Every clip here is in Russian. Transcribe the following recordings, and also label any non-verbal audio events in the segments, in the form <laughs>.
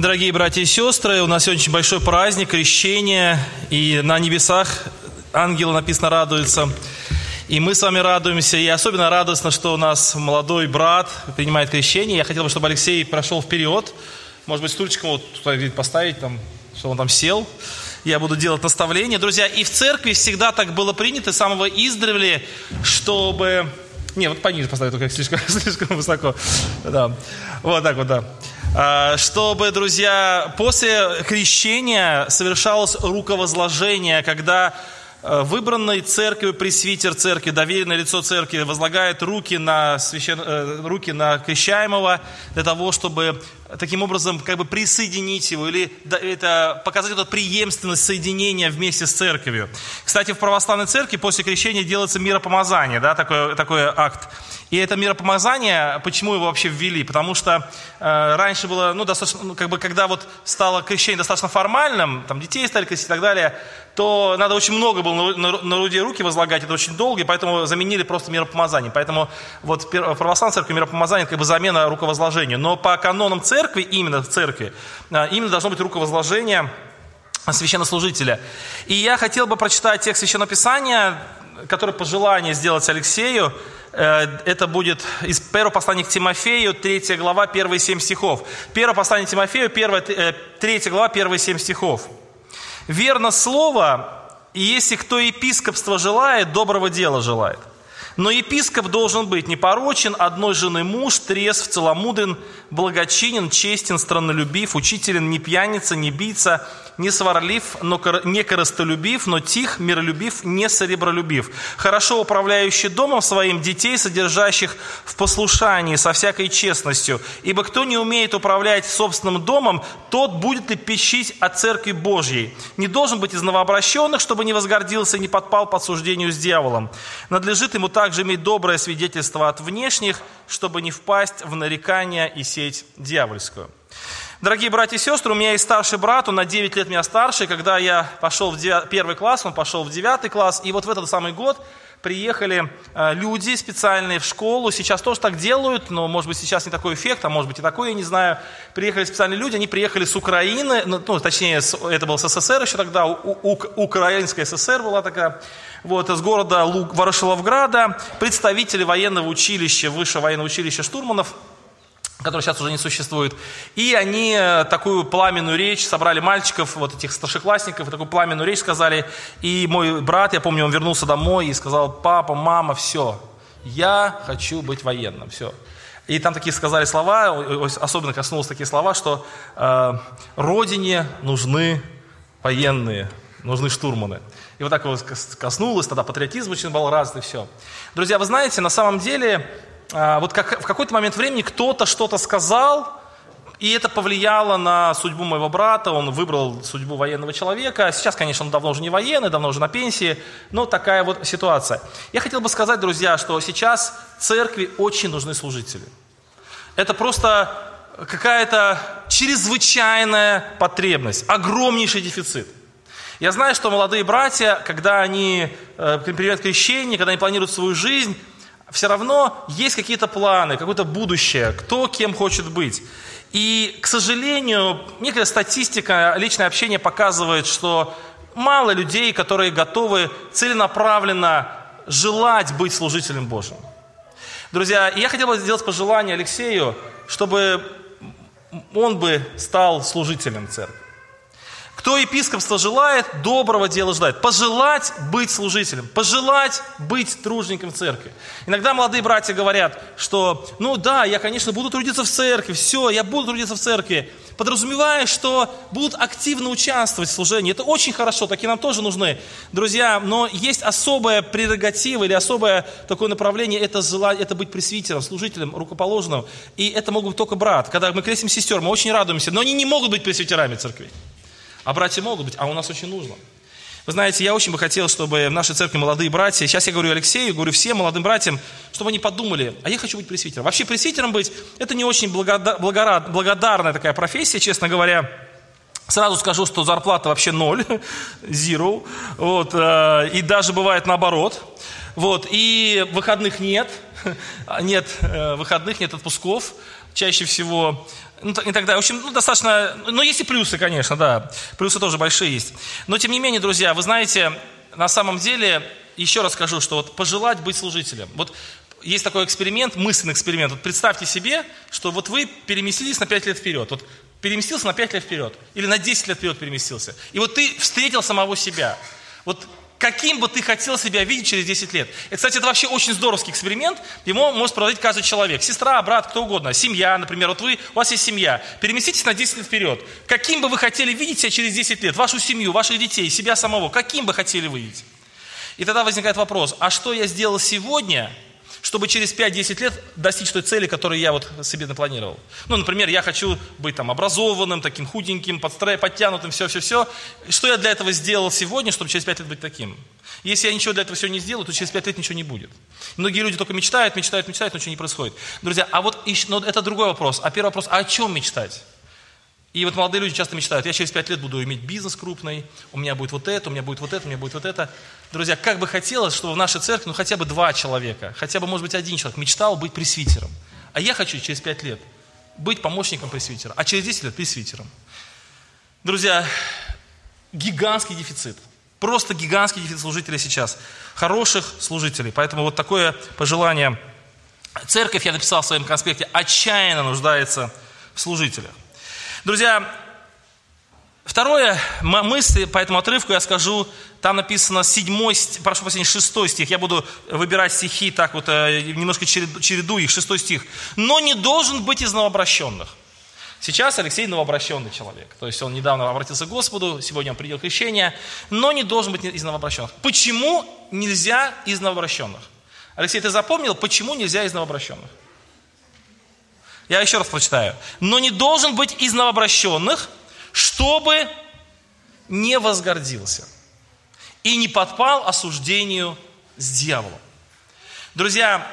Дорогие братья и сестры, у нас сегодня очень большой праздник, крещение, и на небесах ангелы, написано, радуются. И мы с вами радуемся, и особенно радостно, что у нас молодой брат принимает крещение. Я хотел бы, чтобы Алексей прошел вперед. Может быть, стульчиком вот туда поставить, там, чтобы он там сел. Я буду делать наставления. Друзья, и в церкви всегда так было принято, с самого издревле, чтобы... Не, вот пониже поставить, только слишком, <laughs> слишком высоко. Да. Вот так вот, да. А, чтобы, друзья, после крещения совершалось руковозложение, когда э, выбранный церковью пресвитер церкви, доверенное лицо церкви возлагает руки на, священ... Э, руки на крещаемого для того, чтобы таким образом как бы присоединить его или это, показать эту преемственность соединения вместе с церковью. Кстати, в православной церкви после крещения делается миропомазание, да, такой, такой акт. И это миропомазание, почему его вообще ввели? Потому что э, раньше было, ну, достаточно, ну, как бы, когда вот стало крещение достаточно формальным, там детей стали крестить и так далее, то надо очень много было на, на, руки возлагать, это очень долго, и поэтому заменили просто миропомазание. Поэтому вот в православной церкви миропомазание как бы замена руковозложения. Но по канонам церкви, именно в церкви, э, именно должно быть руковозложение священнослужителя. И я хотел бы прочитать текст Священного Писания, который по желанию сделать Алексею, Э, это будет из первого послания к Тимофею, 3 глава, первые 7 стихов. Первое послание к Тимофею, 1, 3 э, глава, первые 7 стихов. «Верно слово, и если кто епископство желает, доброго дела желает. Но епископ должен быть непорочен, одной жены муж, трезв, целомудрен, благочинен, честен, страннолюбив, учителен, не пьяница, не бийца, не сварлив, но не коростолюбив, но тих, миролюбив, не серебролюбив, хорошо управляющий домом своим детей, содержащих в послушании со всякой честностью. Ибо кто не умеет управлять собственным домом, тот будет ли пищить от Церкви Божьей. Не должен быть из новообращенных, чтобы не возгордился и не подпал под суждению с дьяволом. Надлежит ему также иметь доброе свидетельство от внешних, чтобы не впасть в нарекания и сеть дьявольскую. Дорогие братья и сестры, у меня есть старший брат, он на 9 лет меня старше. Когда я пошел в 9, первый класс, он пошел в 9 класс. И вот в этот самый год приехали э, люди специальные в школу. Сейчас тоже так делают, но, может быть, сейчас не такой эффект, а может быть и такой, я не знаю. Приехали специальные люди, они приехали с Украины, ну, ну точнее, это был СССР еще тогда, Украинская ССР была такая. Вот, из города Ворошиловграда, представители военного училища, высшего военного училища штурманов – который сейчас уже не существует. И они э, такую пламенную речь, собрали мальчиков, вот этих старшеклассников, и такую пламенную речь сказали. И мой брат, я помню, он вернулся домой и сказал, папа, мама, все, я хочу быть военным, все. И там такие сказали слова, особенно коснулось такие слова, что э, родине нужны военные, нужны штурманы. И вот так вот коснулось, тогда патриотизм очень был развит, и все. Друзья, вы знаете, на самом деле вот как, в какой-то момент времени кто-то что-то сказал, и это повлияло на судьбу моего брата, он выбрал судьбу военного человека. Сейчас, конечно, он давно уже не военный, давно уже на пенсии, но такая вот ситуация. Я хотел бы сказать, друзья, что сейчас церкви очень нужны служители. Это просто какая-то чрезвычайная потребность, огромнейший дефицит. Я знаю, что молодые братья, когда они э, принимают крещение, когда они планируют свою жизнь, все равно есть какие-то планы, какое-то будущее, кто кем хочет быть. И, к сожалению, некая статистика, личное общение показывает, что мало людей, которые готовы целенаправленно желать быть служителем Божьим. Друзья, я хотел бы сделать пожелание Алексею, чтобы он бы стал служителем церкви. Кто епископство желает, доброго дела желает. Пожелать быть служителем, пожелать быть тружником в церкви. Иногда молодые братья говорят, что, ну да, я, конечно, буду трудиться в церкви, все, я буду трудиться в церкви, подразумевая, что будут активно участвовать в служении. Это очень хорошо, такие нам тоже нужны, друзья, но есть особая прерогатива или особое такое направление, это, желание, это быть пресвитером, служителем, рукоположенным. И это могут только брат. Когда мы крестим сестер, мы очень радуемся, но они не могут быть пресвитерами церкви. А братья могут быть, а у нас очень нужно. Вы знаете, я очень бы хотел, чтобы в нашей церкви молодые братья, сейчас я говорю Алексею, говорю всем молодым братьям, чтобы они подумали, а я хочу быть пресвитером. Вообще пресвитером быть, это не очень благодар, благодарная такая профессия, честно говоря. Сразу скажу, что зарплата вообще ноль, <laughs> zero, вот, э, и даже бывает наоборот. Вот, и выходных нет, <laughs> нет э, выходных, нет отпусков. Чаще всего И так далее. В общем, ну, достаточно... Ну, есть и плюсы, конечно, да. Плюсы тоже большие есть. Но, тем не менее, друзья, вы знаете, на самом деле, еще раз скажу, что вот пожелать быть служителем. Вот есть такой эксперимент, мысленный эксперимент. Вот представьте себе, что вот вы переместились на 5 лет вперед. Вот переместился на 5 лет вперед. Или на 10 лет вперед переместился. И вот ты встретил самого себя. Вот каким бы ты хотел себя видеть через 10 лет. И, кстати, это вообще очень здоровский эксперимент. Его может проводить каждый человек. Сестра, брат, кто угодно. Семья, например. Вот вы, у вас есть семья. Переместитесь на 10 лет вперед. Каким бы вы хотели видеть себя через 10 лет? Вашу семью, ваших детей, себя самого. Каким бы хотели видеть? И тогда возникает вопрос, а что я сделал сегодня – чтобы через 5-10 лет достичь той цели, которую я вот себе напланировал. Ну, например, я хочу быть там образованным, таким худеньким, подтянутым, все-все-все. Что я для этого сделал сегодня, чтобы через 5 лет быть таким? Если я ничего для этого все не сделаю, то через 5 лет ничего не будет. Многие люди только мечтают, мечтают, мечтают, но ничего не происходит. Друзья, а вот но это другой вопрос. А первый вопрос, а о чем мечтать? И вот молодые люди часто мечтают, я через пять лет буду иметь бизнес крупный, у меня будет вот это, у меня будет вот это, у меня будет вот это. Друзья, как бы хотелось, чтобы в нашей церкви, ну хотя бы два человека, хотя бы, может быть, один человек мечтал быть пресвитером. А я хочу через пять лет быть помощником пресвитера, а через 10 лет пресвитером. Друзья, гигантский дефицит. Просто гигантский дефицит служителей сейчас. Хороших служителей. Поэтому вот такое пожелание. Церковь, я написал в своем конспекте, отчаянно нуждается в служителях. Друзья, второе мысль по этому отрывку я скажу, там написано седьмой, прошу прощения, шестой стих. Я буду выбирать стихи так вот, э, немножко череду их, шестой стих. Но не должен быть из новообращенных. Сейчас Алексей новообращенный человек. То есть он недавно обратился к Господу, сегодня он принял крещение, но не должен быть из новообращенных. Почему нельзя из новообращенных? Алексей, ты запомнил, почему нельзя из новообращенных? Я еще раз прочитаю. Но не должен быть из новообращенных, чтобы не возгордился и не подпал осуждению с дьяволом. Друзья,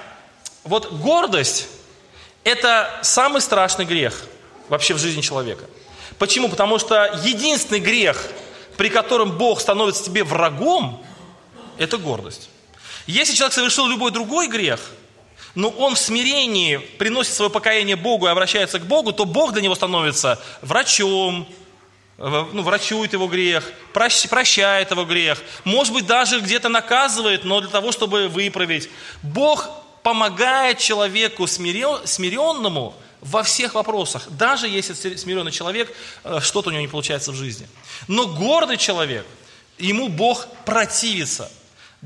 вот гордость – это самый страшный грех вообще в жизни человека. Почему? Потому что единственный грех, при котором Бог становится тебе врагом, это гордость. Если человек совершил любой другой грех – но он в смирении приносит свое покаяние Богу и обращается к Богу, то Бог для него становится врачом, ну, врачует его грех, прощает его грех, может быть, даже где-то наказывает, но для того, чтобы выправить. Бог помогает человеку смиренному во всех вопросах, даже если смиренный человек, э, что-то у него не получается в жизни. Но гордый человек, ему Бог противится.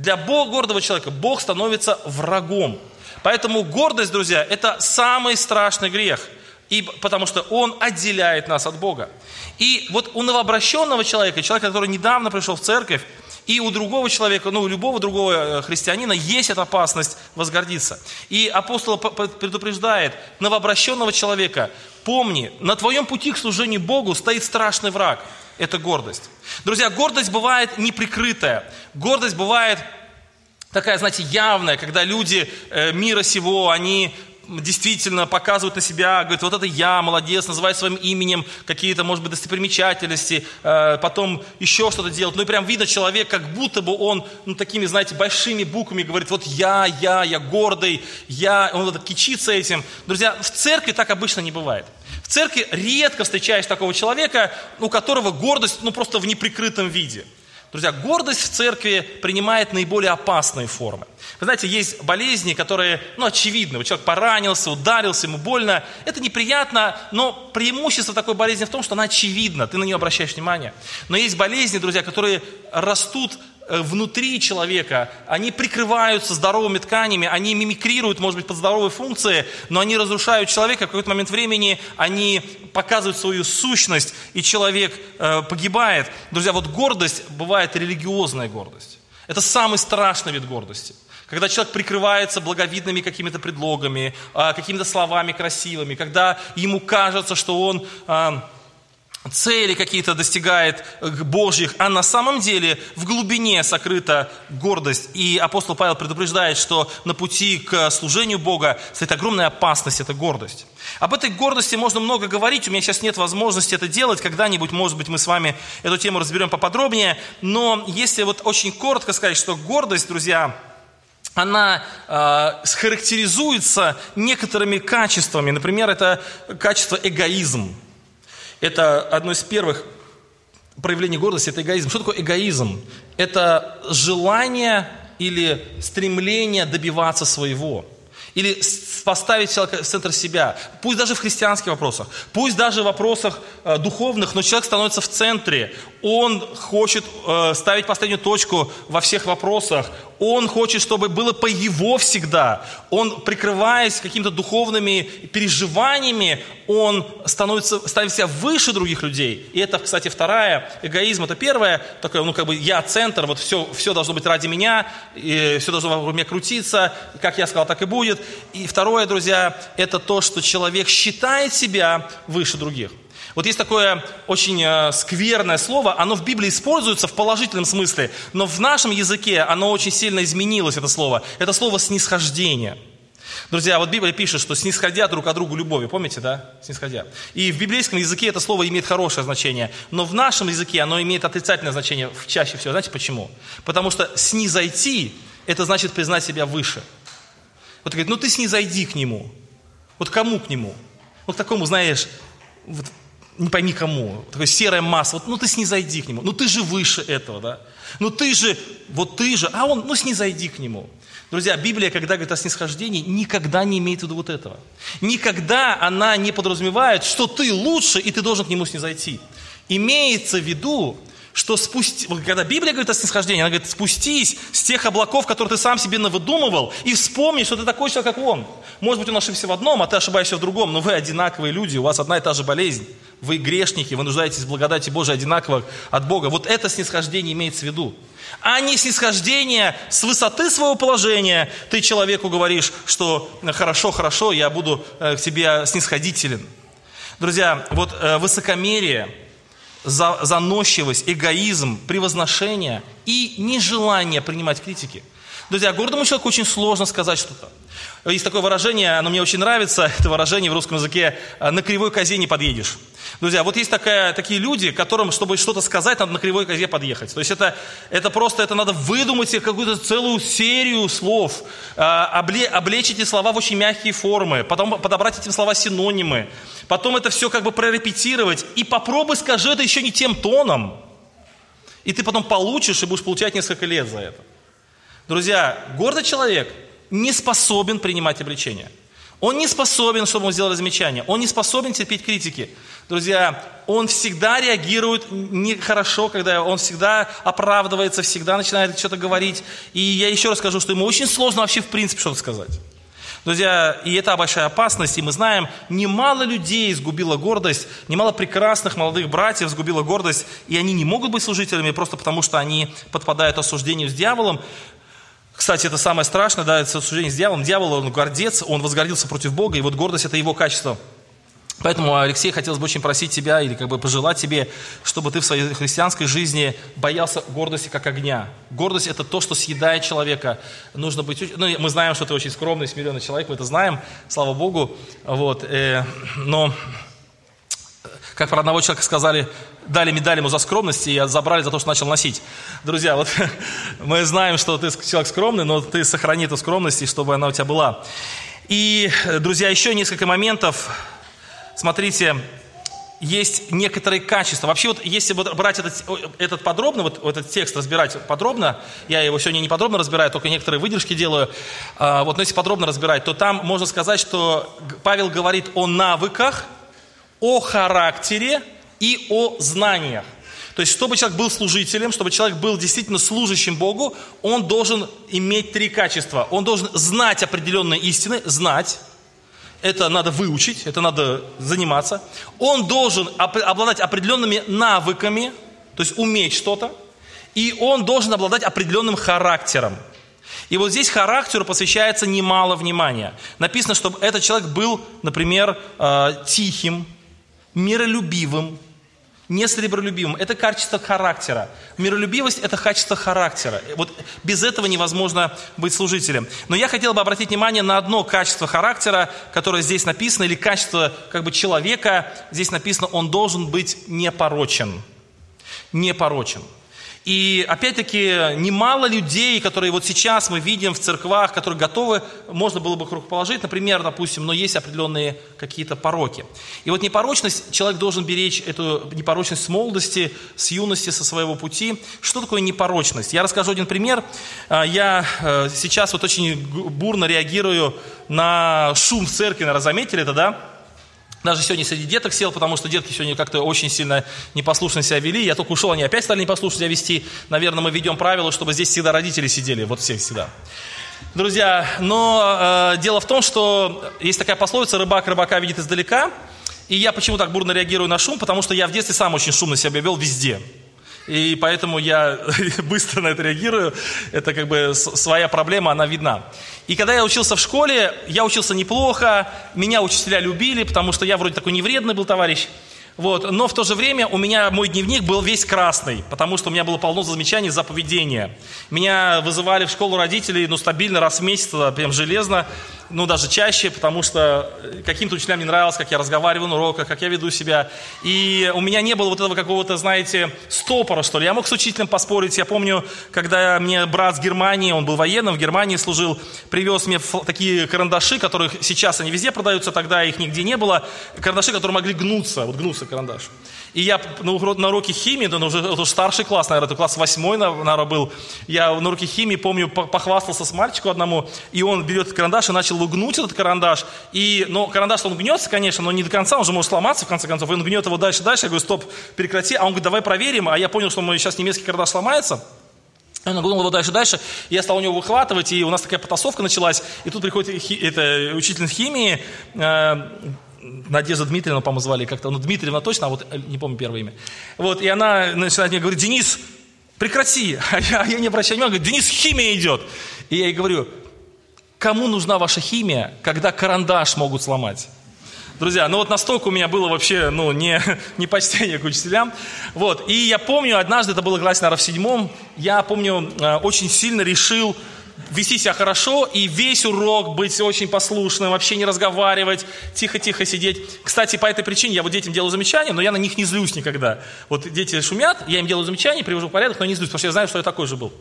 Для Бога, гордого человека Бог становится врагом. Поэтому гордость, друзья, это самый страшный грех, и, потому что он отделяет нас от Бога. И вот у новообращенного человека, человека, который недавно пришел в церковь, и у другого человека, ну, у любого другого э, христианина есть эта опасность возгордиться. И апостол предупреждает новообращенного человека, помни, на твоем пути к служению Богу стоит страшный враг. Это гордость. Друзья, гордость бывает неприкрытая. Гордость бывает такая, знаете, явная, когда люди э, мира сего, они действительно показывают на себя, говорят, вот это я, молодец, называют своим именем какие-то, может быть, достопримечательности, э, потом еще что-то делают. Ну и прям видно человек, как будто бы он, ну такими, знаете, большими буквами говорит, вот я, я, я гордый, я, он вот кичится этим. Друзья, в церкви так обычно не бывает. Церкви редко встречаешь такого человека, у которого гордость, ну просто в неприкрытом виде. Друзья, гордость в церкви принимает наиболее опасные формы. Вы знаете, есть болезни, которые, ну, очевидны. Человек поранился, ударился, ему больно. Это неприятно, но преимущество такой болезни в том, что она очевидна, ты на нее обращаешь внимание. Но есть болезни, друзья, которые растут внутри человека, они прикрываются здоровыми тканями, они мимикрируют, может быть, под здоровые функции, но они разрушают человека, в какой-то момент времени они показывают свою сущность, и человек э, погибает. Друзья, вот гордость бывает религиозная гордость. Это самый страшный вид гордости. Когда человек прикрывается благовидными какими-то предлогами, э, какими-то словами красивыми, когда ему кажется, что он... Э, цели какие-то достигает Божьих, а на самом деле в глубине сокрыта гордость. И апостол Павел предупреждает, что на пути к служению Бога стоит огромная опасность, это гордость. Об этой гордости можно много говорить, у меня сейчас нет возможности это делать, когда-нибудь, может быть, мы с вами эту тему разберем поподробнее, но если вот очень коротко сказать, что гордость, друзья, она э, характеризуется некоторыми качествами. Например, это качество эгоизм. Это одно из первых проявлений гордости, это эгоизм. Что такое эгоизм? Это желание или стремление добиваться своего. Или поставить человека в центр себя. Пусть даже в христианских вопросах, пусть даже в вопросах э, духовных, но человек становится в центре. Он хочет э, ставить последнюю точку во всех вопросах. Он хочет, чтобы было по его всегда. Он, прикрываясь какими-то духовными переживаниями, он становится, ставит себя выше других людей. И это, кстати, вторая, эгоизм, это первое, такое, ну, как бы я центр, вот все, все должно быть ради меня, и все должно вокруг меня крутиться, как я сказал, так и будет. И второе, друзья, это то, что человек считает себя выше других. Вот есть такое очень э, скверное слово, оно в Библии используется в положительном смысле, но в нашем языке оно очень сильно изменилось, это слово. Это слово «снисхождение». Друзья, вот Библия пишет, что снисходя друг от друга любовью, помните, да? Снисходя. И в библейском языке это слово имеет хорошее значение, но в нашем языке оно имеет отрицательное значение чаще всего. Знаете почему? Потому что снизойти – это значит признать себя выше. Вот говорит, ну ты снизойди к нему. Вот кому к нему? Вот такому, знаешь, вот не пойми кому, такое серая масса, вот, ну ты снизойди к нему, ну ты же выше этого, да, ну ты же, вот ты же, а он, ну снизойди к нему. Друзья, Библия, когда говорит о снисхождении, никогда не имеет в виду вот этого. Никогда она не подразумевает, что ты лучше, и ты должен к нему снизойти. Имеется в виду, что спусти... когда Библия говорит о снисхождении, она говорит, спустись с тех облаков, которые ты сам себе навыдумывал, и вспомни, что ты такой человек, как он. Может быть, он ошибся в одном, а ты ошибаешься в другом, но вы одинаковые люди, у вас одна и та же болезнь. Вы грешники, вы нуждаетесь в благодати Божией одинаково от Бога. Вот это снисхождение имеется в виду. А не снисхождение с высоты своего положения. Ты человеку говоришь, что хорошо, хорошо, я буду э, к тебе снисходителен. Друзья, вот э, высокомерие, заносчивость, эгоизм, превозношение и нежелание принимать критики. Друзья, гордому человеку очень сложно сказать что-то. Есть такое выражение, оно мне очень нравится, это выражение в русском языке «на кривой козе не подъедешь». Друзья, вот есть такая, такие люди, которым, чтобы что-то сказать, надо на кривой козе подъехать. То есть это, это просто, это надо выдумать себе какую-то целую серию слов, а, обле, облечь эти слова в очень мягкие формы, потом подобрать эти слова синонимы, потом это все как бы прорепетировать, и попробуй скажи это еще не тем тоном, и ты потом получишь и будешь получать несколько лет за это. Друзья, гордый человек не способен принимать обличения. Он не способен, чтобы он сделал замечание. Он не способен терпеть критики. Друзья, он всегда реагирует нехорошо, когда он всегда оправдывается, всегда начинает что-то говорить. И я еще раз скажу, что ему очень сложно вообще в принципе что-то сказать. Друзья, и это большая опасность, и мы знаем, немало людей сгубила гордость, немало прекрасных молодых братьев сгубила гордость, и они не могут быть служителями просто потому, что они подпадают осуждению с дьяволом. Кстати, это самое страшное, да, это осуждение с дьяволом. Дьявол, он гордец, он возгордился против Бога, и вот гордость – это его качество – Поэтому, Алексей, хотелось бы очень просить тебя или как бы пожелать тебе, чтобы ты в своей христианской жизни боялся гордости как огня. Гордость – это то, что съедает человека. Нужно быть... Ну, мы знаем, что ты очень скромный, смиренный человек, мы это знаем, слава Богу. Вот, э, но, как про одного человека сказали, дали медаль ему за скромность и забрали за то, что начал носить. Друзья, вот <laughs> мы знаем, что ты человек скромный, но ты сохрани эту скромность, и чтобы она у тебя была. И, друзья, еще несколько моментов, смотрите, есть некоторые качества. Вообще вот если брать этот, этот подробно, вот этот текст разбирать подробно, я его сегодня не подробно разбираю, только некоторые выдержки делаю, а, вот но если подробно разбирать, то там можно сказать, что Павел говорит о навыках, о характере и о знаниях. То есть, чтобы человек был служителем, чтобы человек был действительно служащим Богу, он должен иметь три качества. Он должен знать определенные истины, знать, это надо выучить, это надо заниматься. Он должен обладать определенными навыками, то есть уметь что-то, и он должен обладать определенным характером. И вот здесь характеру посвящается немало внимания. Написано, чтобы этот человек был, например, э, тихим, миролюбивым, не сребролюбивым. Это качество характера. Миролюбивость – это качество характера. Вот без этого невозможно быть служителем. Но я хотел бы обратить внимание на одно качество характера, которое здесь написано, или качество как бы человека. Здесь написано, он должен быть непорочен. Непорочен. И опять-таки немало людей, которые вот сейчас мы видим в церквах, которые готовы, можно было бы их рукоположить, например, допустим, но есть определенные какие-то пороки. И вот непорочность, человек должен беречь эту непорочность с молодости, с юности, со своего пути. Что такое непорочность? Я расскажу один пример. А, я э, сейчас вот очень бурно реагирую на шум в церкви, наверное, заметили это, да? Даже сегодня среди деток сел, потому что детки сегодня как-то очень сильно непослушно себя вели. Я только ушел, они опять стали непослушно себя вести. Наверное, мы ведем правило, чтобы здесь всегда родители сидели, вот всех всегда. Друзья, но э, дело в том, что есть такая пословица «рыбак рыбака видит издалека». И я почему так бурно реагирую на шум? Потому что я в детстве сам очень шумно себя вел везде. И поэтому я <laughs> быстро на это реагирую. Это как бы своя проблема, она видна. И когда я учился в школе, я учился неплохо, меня учителя любили, потому что я вроде такой невредный был товарищ. Вот. Но в то же время у меня мой дневник был весь красный, потому что у меня было полно замечаний за поведение. Меня вызывали в школу родителей ну, стабильно раз в месяц, прям железно ну, даже чаще, потому что э, каким-то учителям не нравилось, как я разговариваю на уроках, как я веду себя. И у меня не было вот этого какого-то, знаете, стопора, что ли. Я мог с учителем поспорить. Я помню, когда мне брат с Германии, он был военным, в Германии служил, привез мне такие карандаши, которых сейчас они везде продаются, тогда их нигде не было. Карандаши, которые могли гнуться, вот гнуться карандаш. И я на, на уроке химии, это уже, это уже старший класс, наверное, это класс восьмой, наверное, был. Я на уроке химии, помню, похвастался с мальчиком одному, и он берет карандаш и начал гнуть этот карандаш. И, ну, карандаш, он гнется, конечно, но не до конца, он же может сломаться, в конце концов. И он гнет его дальше, дальше. Я говорю, стоп, прекрати. А он говорит, давай проверим. А я понял, что мой сейчас немецкий карандаш сломается. Он нагнул его дальше, дальше. Я стал у него выхватывать, и у нас такая потасовка началась. И тут приходит хи, это, учитель химии, э, Надежда Дмитриевна, по-моему, звали как-то, ну, Дмитриевна точно, а вот э, не помню первое имя. Вот, и она начинает мне говорить, Денис, прекрати. <laughs> А я, я не обращаю внимания, говорит, Денис, химия идет. И я ей говорю, кому нужна ваша химия, когда карандаш могут сломать? Друзья, ну вот настолько у меня было вообще, ну, не, <laughs> не почтение к учителям. Вот, и я помню, однажды, это было классе, наверное, в седьмом, я помню, э, очень сильно решил вести себя хорошо и весь урок быть очень послушным, вообще не разговаривать, тихо-тихо сидеть. Кстати, по этой причине я вот детям делаю замечания, но я на них не злюсь никогда. Вот дети шумят, я им делаю замечания, привожу в порядок, но не злюсь, потому что я знаю, что я такой же был.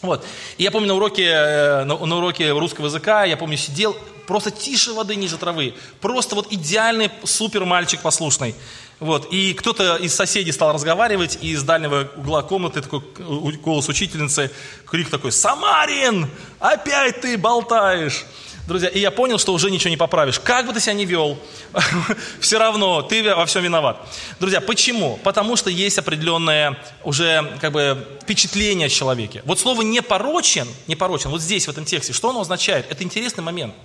Вот. И я помню на уроке, э, на, на уроке русского языка, я помню, сидел просто тише воды ниже травы. Просто вот идеальный супер мальчик послушный. Вот. И кто-то из соседей стал разговаривать, и из дальнего угла комнаты такой голос учительницы, крик такой, «Самарин, опять ты болтаешь!» Друзья, и я понял, что уже ничего не поправишь. Как бы ты себя ни вел, <laughs> все равно ты во всем виноват. Друзья, почему? Потому что есть определенное уже как бы впечатление о человеке. Вот слово «непорочен», «непорочен», вот здесь, в этом тексте, что оно означает? Это интересный момент –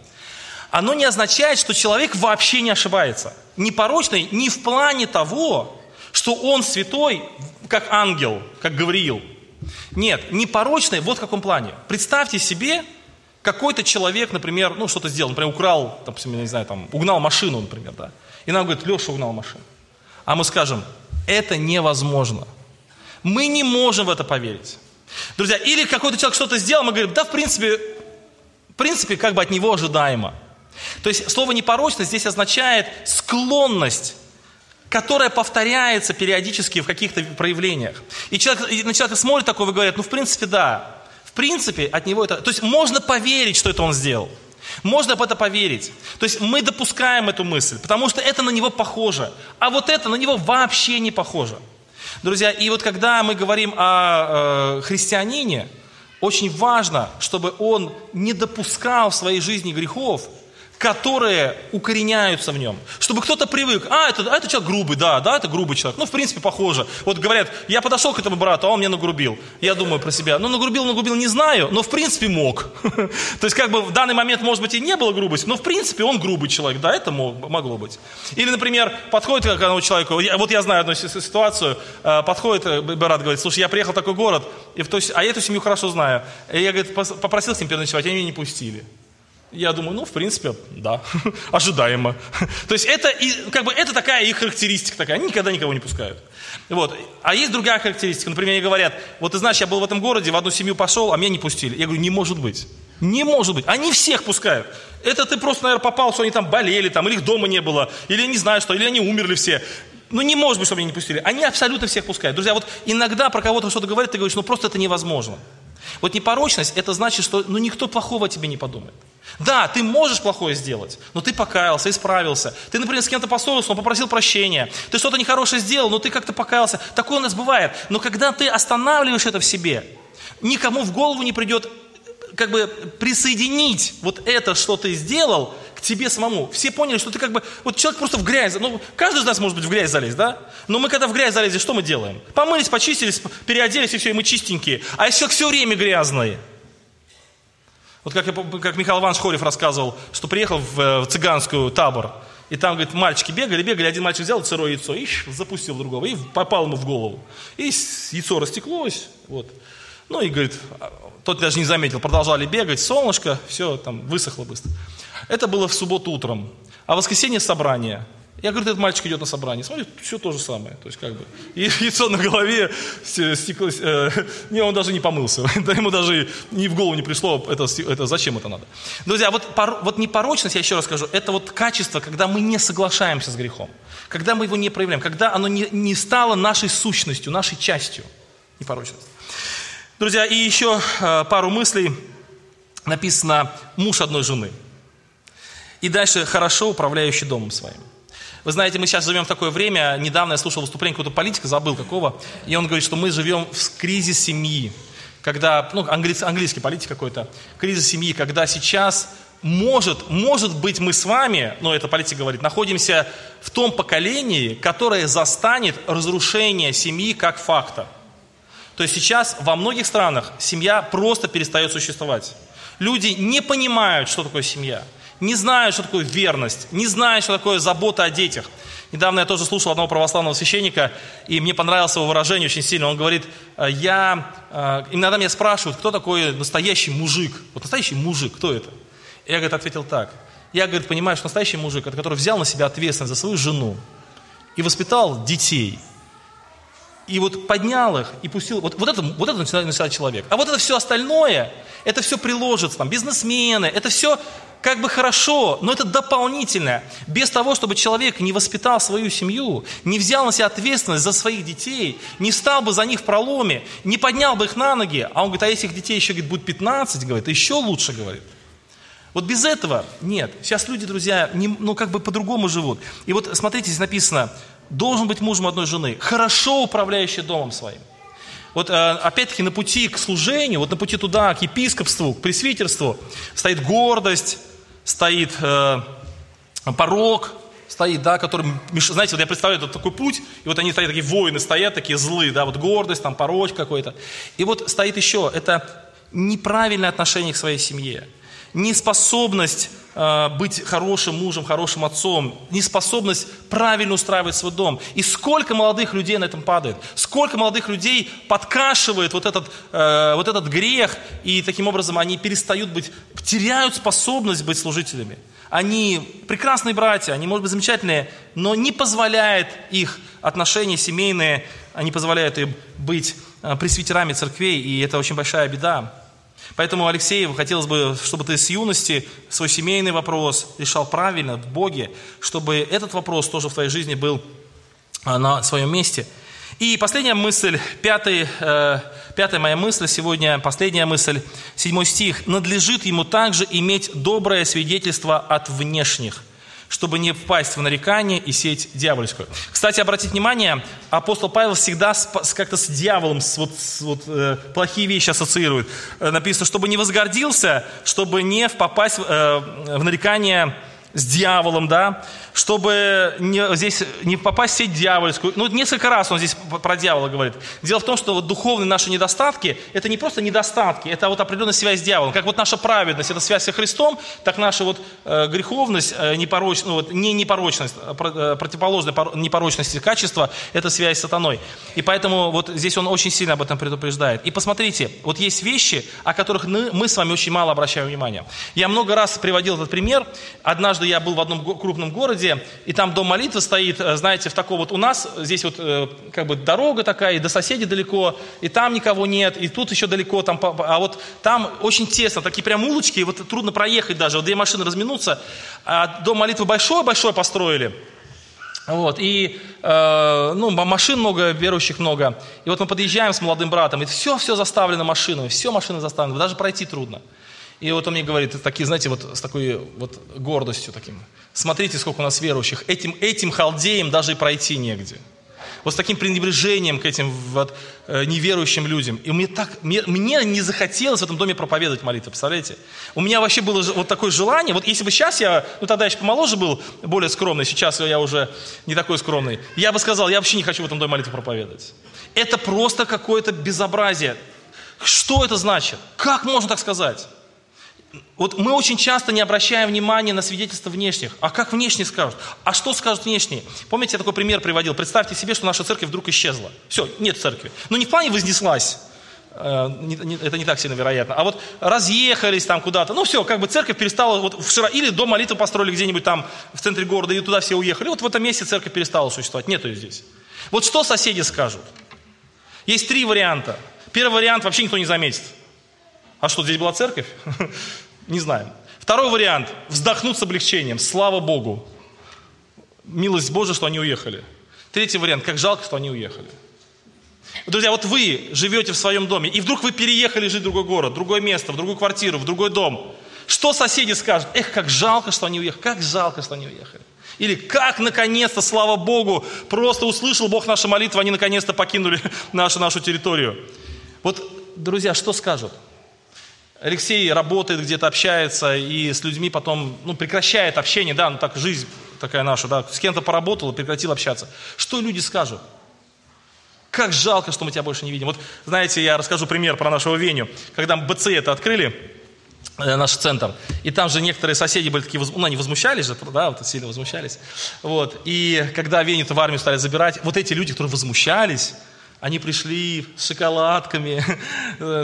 оно не означает, что человек вообще не ошибается. Непорочный не в плане того, что он святой, как ангел, как Гавриил. Нет, непорочный вот в каком плане. Представьте себе, какой-то человек, например, ну что-то сделал, например, украл, допустим, не знаю, там, угнал машину, например, да. И нам говорит, Леша угнал машину. А мы скажем, это невозможно. Мы не можем в это поверить. Друзья, или какой-то человек что-то сделал, мы говорим, да, в принципе, в принципе, как бы от него ожидаемо. То есть слово непорочность здесь означает склонность которая повторяется периодически в каких-то проявлениях. И, человек, и на смотрит такого и говорит, ну, в принципе, да. В принципе, от него это... То есть можно поверить, что это он сделал. Можно в это поверить. То есть мы допускаем эту мысль, потому что это на него похоже. А вот это на него вообще не похоже. Друзья, и вот когда мы говорим о э, христианине, очень важно, чтобы он не допускал в своей жизни грехов, которые укореняются в нем. Чтобы кто-то привык, а, это, а, это человек грубый, да, да, это грубый человек. Ну, в принципе, похоже. Вот говорят, я подошел к этому брату, а он мне нагрубил. Я думаю про себя, ну, нагрубил, нагрубил, не знаю, но в принципе мог. <laughs> То есть, как бы в данный момент, может быть, и не было грубости, но в принципе он грубый человек, да, это могло быть. Или, например, подходит к одному человеку, вот я знаю одну ситуацию, э, подходит э, брат, говорит, слушай, я приехал в такой город, а я эту семью хорошо знаю. И я, говорит, попросил с ним переночевать, они меня не пустили. Я думаю, ну, в принципе, да, <laughs> ожидаемо. <laughs> То есть это, как бы, это такая их характеристика такая, они никогда никого не пускают. Вот. А есть другая характеристика, например, они говорят, вот ты знаешь, я был в этом городе, в одну семью пошел, а меня не пустили. Я говорю, не может быть. Не может быть. Они всех пускают. Это ты просто, наверное, попал, что они там болели, там, или их дома не было, или не знаю что, или они умерли все. Ну не может быть, чтобы они не пустили. Они абсолютно всех пускают. Друзья, вот иногда про кого-то что-то говорят, ты говоришь, ну просто это невозможно. Вот непорочность, это значит, что ну, никто плохого тебе не подумает. Да, ты можешь плохое сделать, но ты покаялся, исправился. Ты, например, с кем-то поссорился, он попросил прощения. Ты что-то нехорошее сделал, но ты как-то покаялся. Такое у нас бывает. Но когда ты останавливаешь это в себе, никому в голову не придет как бы присоединить вот это, что ты сделал, тебе самому. Все поняли, что ты как бы, вот человек просто в грязь, ну, каждый из нас может быть в грязь залезть, да? Но мы когда в грязь залезли, что мы делаем? Помылись, почистились, переоделись, и все, и мы чистенькие. А если все время грязные? Вот как, я, как Михаил Иванович Хорев рассказывал, что приехал в, э, в цыганскую табор, и там, говорит, мальчики бегали, бегали, один мальчик взял сырое яйцо, и запустил другого, и попал ему в голову. И яйцо растеклось, вот. Ну и, говорит, тот даже не заметил, продолжали бегать, солнышко, все там высохло быстро. Это было в субботу утром. А в воскресенье собрание. Я говорю, этот мальчик идет на собрание. Смотрит, все то же самое. То есть как бы <laughs> яйцо на голове, стекло, э, <laughs> не, он даже не помылся. <laughs> Да ему даже ни в голову не пришло, это, это зачем это надо. Друзья, вот, пор, вот непорочность, я еще раз скажу, это вот качество, когда мы не соглашаемся с грехом. Когда мы его не проявляем. Когда оно не, не стало нашей сущностью, нашей частью. Непорочность. Друзья, и еще э, пару мыслей. Написано «муж одной жены». И дальше «хорошо управляющий домом своим». Вы знаете, мы сейчас живем в такое время, недавно я слушал выступление какого-то политика, забыл какого, и он говорит, что мы живем в кризис семьи. Когда, ну, английский, английский политик какой-то, кризис семьи, когда сейчас может, может быть мы с вами, ну это политик говорит, находимся в том поколении, которое застанет разрушение семьи как факта. То есть сейчас во многих странах семья просто перестает существовать. Люди не понимают, что такое семья, не знают, что такое верность, не знают, что такое забота о детях. Недавно я тоже слушал одного православного священника, и мне понравилось его выражение очень сильно. Он говорит, «Э, я, э, иногда меня спрашивают, кто такой настоящий мужик. Вот настоящий мужик, кто это? Я, говорит, ответил так. Я, говорит, понимаю, что настоящий мужик, это который взял на себя ответственность за свою жену и воспитал детей – и вот поднял их и пустил, вот, вот это, вот это начинает человек. А вот это все остальное, это все приложится, там, бизнесмены, это все как бы хорошо, но это дополнительное. Без того, чтобы человек не воспитал свою семью, не взял на себя ответственность за своих детей, не стал бы за них в проломе, не поднял бы их на ноги, а он говорит, а если их детей еще говорит, будет 15, говорит, еще лучше, говорит. Вот без этого нет. Сейчас люди, друзья, не, ну как бы по-другому живут. И вот смотрите, здесь написано, должен быть мужем одной жены, хорошо управляющий домом своим. Вот э, опять-таки на пути к служению, вот на пути туда, к епископству, к пресвитерству, стоит гордость, стоит э, порог, стоит, да, который, знаете, вот я представляю вот такой путь, и вот они стоят, такие воины стоят, такие злые, да, вот гордость, там, порог какой-то. И вот стоит еще, это неправильное отношение к своей семье неспособность э, быть хорошим мужем, хорошим отцом, неспособность правильно устраивать свой дом. И сколько молодых людей на этом падает, сколько молодых людей подкашивает вот этот, э, вот этот грех, и таким образом они перестают быть, теряют способность быть служителями. Они прекрасные братья, они, может быть, замечательные, но не позволяет их отношения семейные, они позволяют им быть э, пресвитерами церквей, и это очень большая беда. Поэтому, Алексеев, хотелось бы, чтобы ты с юности свой семейный вопрос решал правильно, в Боге, чтобы этот вопрос тоже в твоей жизни был а, на своем месте. И последняя мысль, пятый, э, пятая моя мысль сегодня, последняя мысль, седьмой стих. «Надлежит ему также иметь доброе свидетельство от внешних» чтобы не впасть в нарекание и сеть дьявольскую. Кстати, обратите внимание, апостол Павел всегда как-то с дьяволом вот, вот, э, плохие вещи ассоциирует. Э, написано, чтобы не возгордился, чтобы не попасть э, в нарекание с дьяволом, да, чтобы не, здесь не попасть в сеть дьявольскую. Ну, несколько раз он здесь про дьявола говорит. Дело в том, что вот духовные наши недостатки, это не просто недостатки, это вот определенная связь с дьяволом. Как вот наша праведность, это связь со Христом, так наша вот э, греховность, э, непорочность, ну, вот, не непорочность, а э, противоположная непорочности качества, это связь с сатаной. И поэтому вот здесь он очень сильно об этом предупреждает. И посмотрите, вот есть вещи, о которых мы, мы с вами очень мало обращаем внимания. Я много раз приводил этот пример. Однажды я был в одном крупном городе, и там дом молитвы стоит, э, знаете, в таком вот у нас, здесь вот э, как бы дорога такая, и до соседей далеко, и там никого нет, и тут еще далеко, там, а вот там очень тесно, такие прям улочки, и вот трудно проехать даже, вот две машины разминуться, а дом молитвы большой-большой построили, Вот, и, э, ну, машин много, верующих много. И вот мы подъезжаем с молодым братом, и все-все заставлено машинами, все машины заставлены, даже пройти трудно. И вот он мне говорит, такие, знаете, вот с такой вот гордостью таким, смотрите, сколько у нас верующих, этим, этим халдеям даже и пройти негде вот с таким пренебрежением к этим вот, э, неверующим людям. И мне, так, мне, мне не захотелось в этом доме проповедовать молитву, представляете? У меня вообще было вот такое желание, вот если бы сейчас я, ну тогда еще помоложе был, более скромный, сейчас я уже не такой скромный, я бы сказал, я вообще не хочу в этом доме молитву проповедовать. Это просто какое-то безобразие. Что это значит? Как можно так сказать? Вот мы очень часто не обращаем внимания на свидетельства внешних. А как внешние скажут? А что скажут внешние? Помните, я такой пример приводил. Представьте себе, что наша церковь вдруг исчезла. Все, нет церкви. Ну не в плане вознеслась. Э, это не так сильно вероятно. А вот разъехались там куда-то. Ну все, как бы церковь перестала, вот в Шира... или дом молитвы построили где-нибудь там в центре города, и туда все уехали. Вот в этом месте церковь перестала существовать. Нету ее здесь. Вот что соседи скажут? Есть три варианта. Первый вариант вообще никто не заметит. А что, здесь была церковь? <laughs> Не знаем. Второй вариант. Вздохнуть с облегчением. Слава Богу. Милость Божия, что они уехали. Третий вариант. Как жалко, что они уехали. Друзья, вот вы живете в своем доме, и вдруг вы переехали жить в другой город, в другое место, в другую квартиру, в другой дом. Что соседи скажут? Эх, как жалко, что они уехали. Как жалко, что они уехали. Или как наконец-то, слава Богу, просто услышал Бог наши молитвы, они наконец-то покинули <laughs> нашу, нашу территорию. Вот, друзья, что скажут? Алексей работает где-то, общается, и с людьми потом, ну, прекращает общение, да, ну, так жизнь такая наша, да, с кем-то поработал и прекратил общаться. Что люди скажут? Как жалко, что мы тебя больше не видим. Вот, знаете, я расскажу пример про нашего Веню. Когда мы БЦ это открыли, э, наш центр. И там же некоторые соседи были такие, ну, они возмущались же, да, вот сильно возмущались. Вот. И когда Веню-то в армию стали забирать, вот эти люди, которые возмущались, они пришли с шоколадками,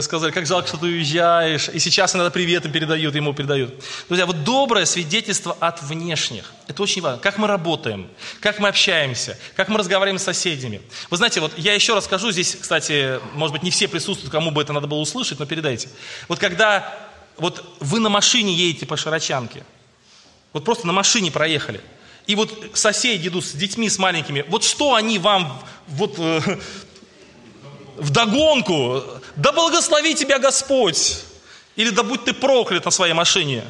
<laughs> сказали, как жалко, что ты уезжаешь. И сейчас иногда приветы передают, ему передают. Друзья, вот доброе свидетельство от внешних. Это очень важно. Как мы работаем, как мы общаемся, как мы разговариваем с соседями. Вы знаете, вот я еще раз скажу, здесь, кстати, может быть, не все присутствуют, кому бы это надо было услышать, но передайте. Вот когда вот вы на машине едете по Широчанке, вот просто на машине проехали, и вот соседи идут с детьми, с маленькими, вот что они вам вот э, вдогонку, да благослови тебя Господь, или да будь ты проклят на своей машине.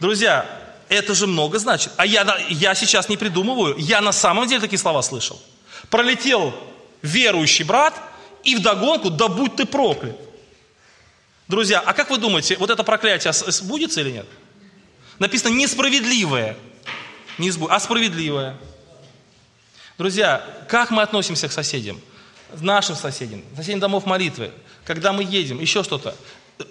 Друзья, это же много значит. А я, я сейчас не придумываю, я на самом деле такие слова слышал. Пролетел верующий брат, и вдогонку, да будь ты проклят. Друзья, а как вы думаете, вот это проклятие сбудется или нет? Написано несправедливое, не сбу... а справедливое. Друзья, как мы относимся к соседям? Нашим соседям, соседям домов молитвы, когда мы едем, еще что-то.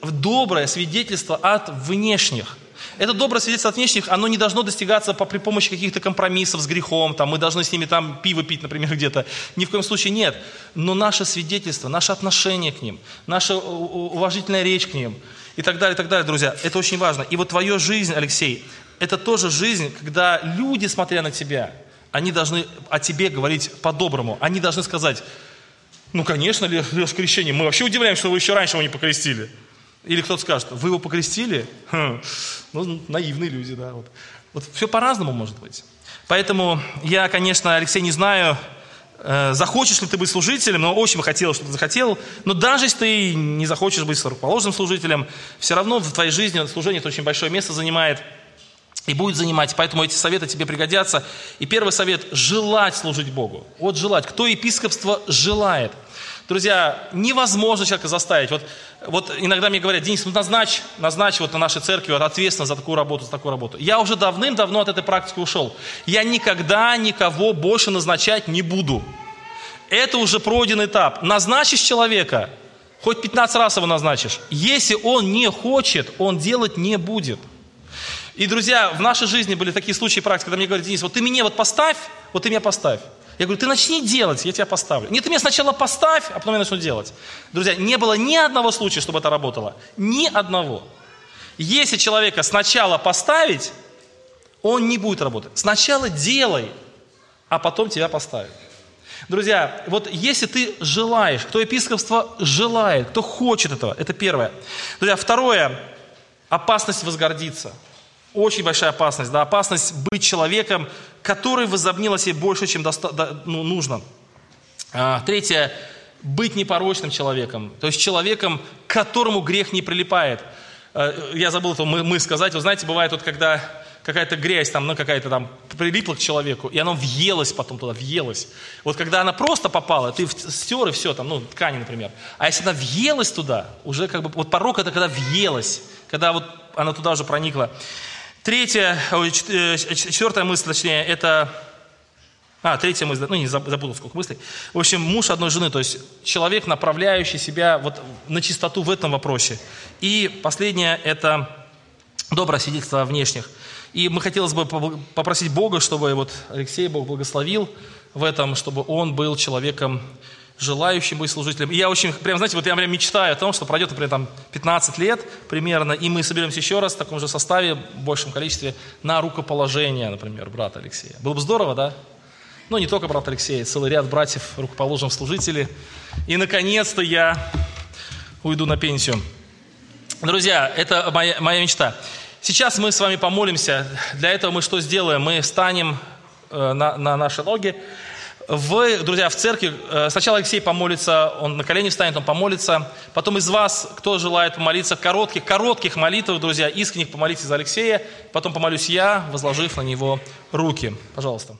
Доброе свидетельство от внешних. Это доброе свидетельство от внешних, оно не должно достигаться по, при помощи каких-то компромиссов с грехом, там, мы должны с ними там пиво пить, например, <laughs> где-то. Ни в коем случае нет. Но наше свидетельство, наше отношение к ним, наша уважительная речь к ним и так далее, и так далее, друзья, это очень важно. И вот твоя жизнь, Алексей, это тоже жизнь, когда люди, смотря на тебя, они должны о тебе говорить по-доброму. Они должны сказать, ну, конечно, Леш крещение. Мы вообще удивляем, что вы еще раньше его не покрестили. Или кто-то скажет, вы его покрестили? Хм. Ну, наивные люди, да. Вот. вот все по-разному может быть. Поэтому я, конечно, Алексей, не знаю, э, захочешь ли ты быть служителем, но очень бы хотел, чтобы ты захотел. Но даже если ты не захочешь быть рукоположенным служителем, все равно в твоей жизни служение это очень большое место занимает и будет занимать. Поэтому эти советы тебе пригодятся. И первый совет – желать служить Богу. Вот желать. Кто епископство желает? Друзья, невозможно человека заставить. Вот, вот иногда мне говорят, Денис, ну назначь, назначь вот на нашей церкви вот ответственно за такую работу, за такую работу. Я уже давным-давно от этой практики ушел. Я никогда никого больше назначать не буду. Это уже пройденный этап. Назначишь человека, хоть 15 раз его назначишь. Если он не хочет, он делать не будет. И, друзья, в нашей жизни были такие случаи практики, когда мне говорят, Денис, вот ты меня вот поставь, вот ты меня поставь. Я говорю, ты начни делать, я тебя поставлю. Нет, ты меня сначала поставь, а потом я начну делать. Друзья, не было ни одного случая, чтобы это работало. Ни одного. Если человека сначала поставить, он не будет работать. Сначала делай, а потом тебя поставят. Друзья, вот если ты желаешь, кто епископство желает, кто хочет этого, это первое. Друзья, второе, опасность возгордиться – Очень большая опасность, да, опасность быть человеком, который возомнил о себе больше, чем доста- да, ну, нужно. А, третье, быть непорочным человеком, то есть человеком, к которому грех не прилипает. А, я забыл это мы, мы сказать, вы знаете, бывает вот когда какая-то грязь там, ну какая-то там прилипла к человеку, и она въелась потом туда, въелась. Вот когда она просто попала, ты стер и все, там, ну, ткани, например. А если она въелась туда, уже как бы, вот порог это когда въелась, когда вот она туда уже проникла. Третья, э, четвертая мысль, точнее, это... А, третья мысль, ну не забыл сколько мыслей. В общем, муж одной жены, то есть человек, направляющий себя вот на чистоту в этом вопросе. И последнее, это доброе свидетельство внешних. И мы хотелось бы попросить Бога, чтобы вот Алексей Бог благословил в этом, чтобы он был человеком желающим быть служителем. И я очень, прям, знаете, вот я прям мечтаю о том, что пройдет, например, там 15 лет примерно, и мы соберемся еще раз в таком же составе, в большем количестве, на рукоположение, например, брата Алексея. Было бы здорово, да? Ну, не только брат Алексей, целый ряд братьев рукоположим служители. И, наконец-то, я уйду на пенсию. Друзья, это моя, моя мечта. Сейчас мы с вами помолимся. Для этого мы что сделаем? Мы встанем э, на, на наши ноги. Вы, друзья, в церкви, э, сначала Алексей помолится, он на колени встанет, он помолится. Потом из вас, кто желает помолиться, коротких, коротких молитв, друзья, искренних помолитесь за Алексея. Потом помолюсь я, возложив на него руки. Пожалуйста.